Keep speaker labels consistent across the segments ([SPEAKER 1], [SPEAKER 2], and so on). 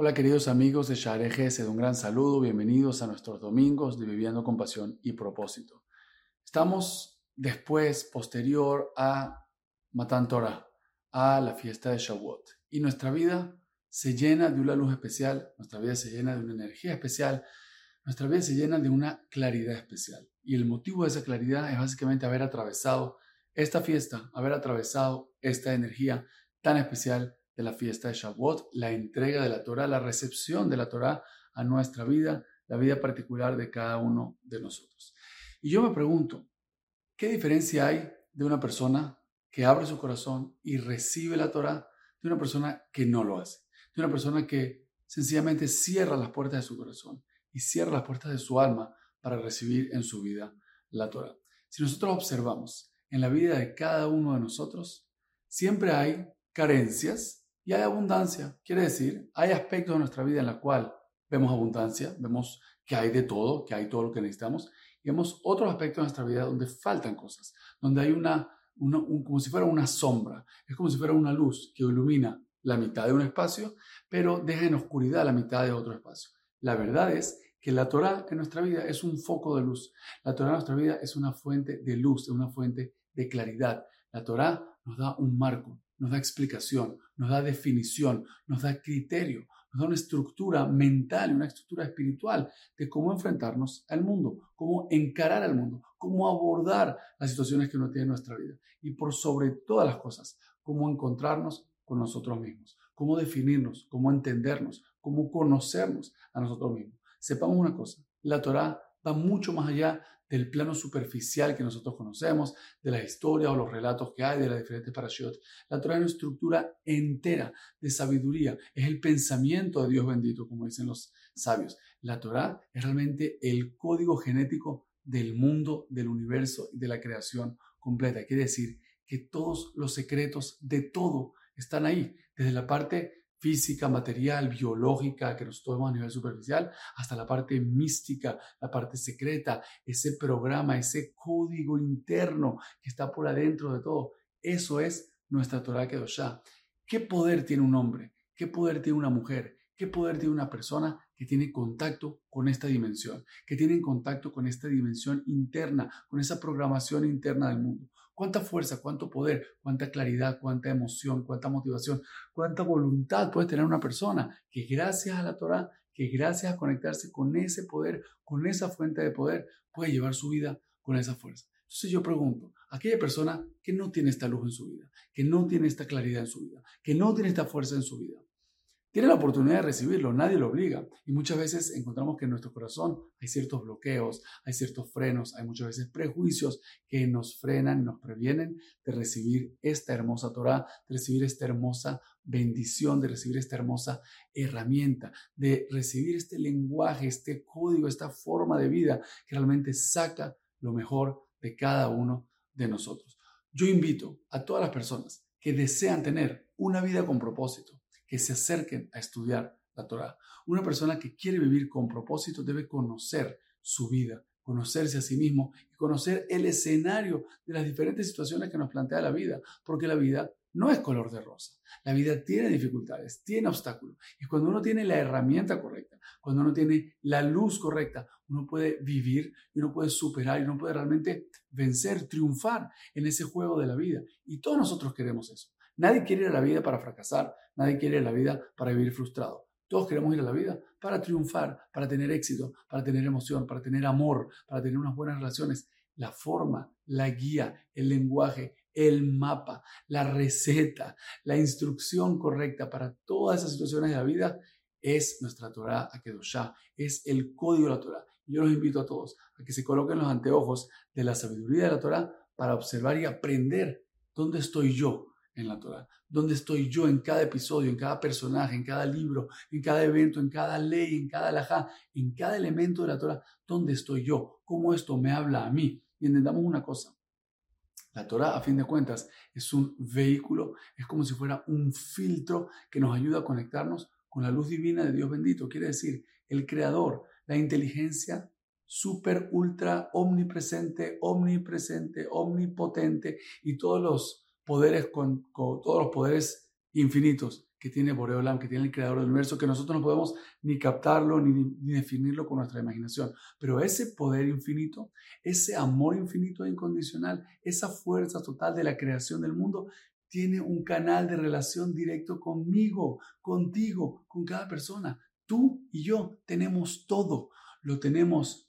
[SPEAKER 1] Hola queridos amigos de Share de un gran saludo, bienvenidos a nuestros domingos de Viviendo con Pasión y Propósito. Estamos después, posterior a Matan Torah, a la fiesta de Shavuot, y nuestra vida se llena de una luz especial, nuestra vida se llena de una energía especial, nuestra vida se llena de una claridad especial. Y el motivo de esa claridad es básicamente haber atravesado esta fiesta, haber atravesado esta energía tan especial de la fiesta de Shavuot, la entrega de la Torah, la recepción de la Torah a nuestra vida, la vida particular de cada uno de nosotros. Y yo me pregunto, ¿qué diferencia hay de una persona que abre su corazón y recibe la Torah de una persona que no lo hace? De una persona que sencillamente cierra las puertas de su corazón y cierra las puertas de su alma para recibir en su vida la Torah. Si nosotros observamos en la vida de cada uno de nosotros, siempre hay carencias y hay abundancia. Quiere decir, hay aspectos de nuestra vida en la cual vemos abundancia, vemos que hay de todo, que hay todo lo que necesitamos, y vemos otros aspectos de nuestra vida donde faltan cosas, donde hay una, como si fuera una sombra, es como si fuera una luz que ilumina la mitad de un espacio, pero deja en oscuridad la mitad de otro espacio. La verdad es que la Torah en nuestra vida es un foco de luz. La Torah en nuestra vida es una fuente de luz, es una fuente de claridad. La Torah nos da un marco, nos da explicación, nos da definición, nos da criterio, nos da una estructura mental, una estructura espiritual de cómo enfrentarnos al mundo, cómo encarar al mundo, cómo abordar las situaciones que uno tiene en nuestra vida y por sobre todas las cosas, cómo encontrarnos con nosotros mismos, cómo definirnos, cómo entendernos, cómo conocernos a nosotros mismos. Sepamos una cosa, la Torah va mucho más allá del plano superficial que nosotros conocemos, de la historia o los relatos que hay de las diferentes parashot. La Torah es una estructura entera de sabiduría, es el pensamiento de Dios bendito, como dicen los sabios. La Torah es realmente el código genético del mundo, del universo y de la creación completa. Quiere decir que todos los secretos de todo están ahí, desde la parte física, material, biológica que nosotros vemos a nivel superficial, hasta la parte mística, la parte secreta, ese programa, ese código interno que está por adentro de todo. Eso es nuestra Torah Kedoshá. ¿Qué poder tiene un hombre? ¿Qué poder tiene una mujer? ¿Qué poder tiene una persona que tiene contacto con esta dimensión? Que tiene contacto con esta dimensión interna, con esa programación interna del mundo cuánta fuerza, cuánto poder, cuánta claridad, cuánta emoción, cuánta motivación, cuánta voluntad puede tener una persona que gracias a la Torah, que gracias a conectarse con ese poder, con esa fuente de poder, puede llevar su vida con esa fuerza. Entonces yo pregunto, aquella persona que no tiene esta luz en su vida, que no tiene esta claridad en su vida, que no tiene esta fuerza en su vida, tiene la oportunidad de recibirlo, nadie lo obliga. Y muchas veces encontramos que en nuestro corazón hay ciertos bloqueos, hay ciertos frenos, hay muchas veces prejuicios que nos frenan, nos previenen de recibir esta hermosa Torah, de recibir esta hermosa bendición, de recibir esta hermosa herramienta, de recibir este lenguaje, este código, esta forma de vida que realmente saca lo mejor de cada uno de nosotros. Yo invito a todas las personas que desean tener una vida con propósito, que se acerquen a estudiar la Torah. Una persona que quiere vivir con propósito debe conocer su vida, conocerse a sí mismo y conocer el escenario de las diferentes situaciones que nos plantea la vida, porque la vida no es color de rosa. La vida tiene dificultades, tiene obstáculos. Y cuando uno tiene la herramienta correcta, cuando uno tiene la luz correcta, uno puede vivir y uno puede superar y uno puede realmente vencer, triunfar en ese juego de la vida. Y todos nosotros queremos eso. Nadie quiere ir a la vida para fracasar, nadie quiere ir a la vida para vivir frustrado. Todos queremos ir a la vida para triunfar, para tener éxito, para tener emoción, para tener amor, para tener unas buenas relaciones. La forma, la guía, el lenguaje, el mapa, la receta, la instrucción correcta para todas esas situaciones de la vida es nuestra Torah Akedoshá, es el código de la Torah. Yo los invito a todos a que se coloquen los anteojos de la sabiduría de la Torah para observar y aprender dónde estoy yo, en la Torah. ¿Dónde estoy yo en cada episodio, en cada personaje, en cada libro, en cada evento, en cada ley, en cada alajá, en cada elemento de la Torah? ¿Dónde estoy yo? ¿Cómo esto me habla a mí? Y entendamos una cosa. La Torah, a fin de cuentas, es un vehículo, es como si fuera un filtro que nos ayuda a conectarnos con la luz divina de Dios bendito. Quiere decir, el creador, la inteligencia super, ultra, omnipresente, omnipresente, omnipotente y todos los poderes con, todos los poderes infinitos que tiene Boreolam, que tiene el creador del universo, que nosotros no podemos ni captarlo ni, ni, definirlo con nuestra imaginación. Pero ese poder infinito, ese amor infinito e incondicional, esa fuerza total de la creación del mundo, tiene un canal de relación directo conmigo, contigo, con cada persona. Tú y yo tenemos todo, lo tenemos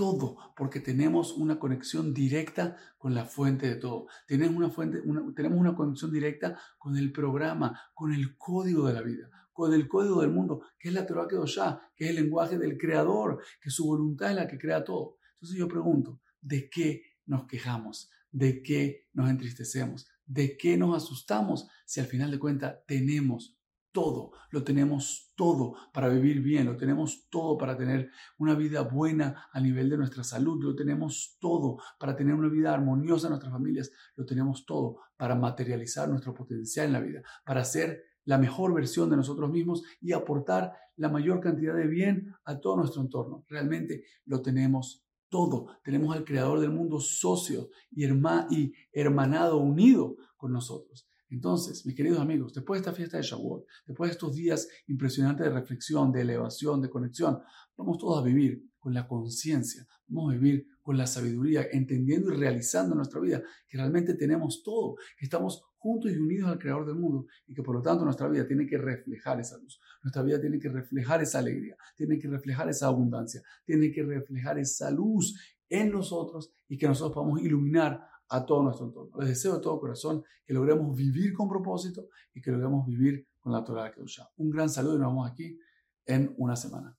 [SPEAKER 1] todo, porque tenemos una conexión directa con la fuente de todo. Tenemos una, fuente, tenemos una conexión directa con el programa, con el código de la vida, con el código del mundo, que es la Torah Kedoshá, que es el lenguaje del Creador, que su voluntad es la que crea todo. Entonces yo pregunto, ¿de qué nos quejamos? ¿De qué nos entristecemos? ¿De qué nos asustamos si al final de cuentas tenemos todo, lo tenemos todo para vivir bien, lo tenemos todo para tener una vida buena a nivel de nuestra salud, lo tenemos todo para tener una vida armoniosa en nuestras familias, lo tenemos todo para materializar nuestro potencial en la vida, para ser la mejor versión de nosotros mismos y aportar la mayor cantidad de bien a todo nuestro entorno. Realmente lo tenemos todo. Tenemos al creador del mundo socio y, y hermanado, unido con nosotros. Entonces, mis queridos amigos, después de esta fiesta de Shavuot, después de estos días impresionantes de reflexión, de elevación, de conexión, vamos todos a vivir con la conciencia, vamos a vivir con la sabiduría, entendiendo y realizando nuestra vida que realmente tenemos todo, que estamos juntos y unidos al Creador del mundo y que por lo tanto nuestra vida tiene que reflejar esa luz, nuestra vida tiene que reflejar esa alegría, tiene que reflejar esa abundancia, tiene que reflejar esa luz en nosotros y que nosotros podamos iluminar a todo nuestro entorno. Les deseo de todo corazón que logremos vivir con propósito y que logremos vivir con la Torah de Kedushá. Un gran saludo y nos vemos aquí en una semana.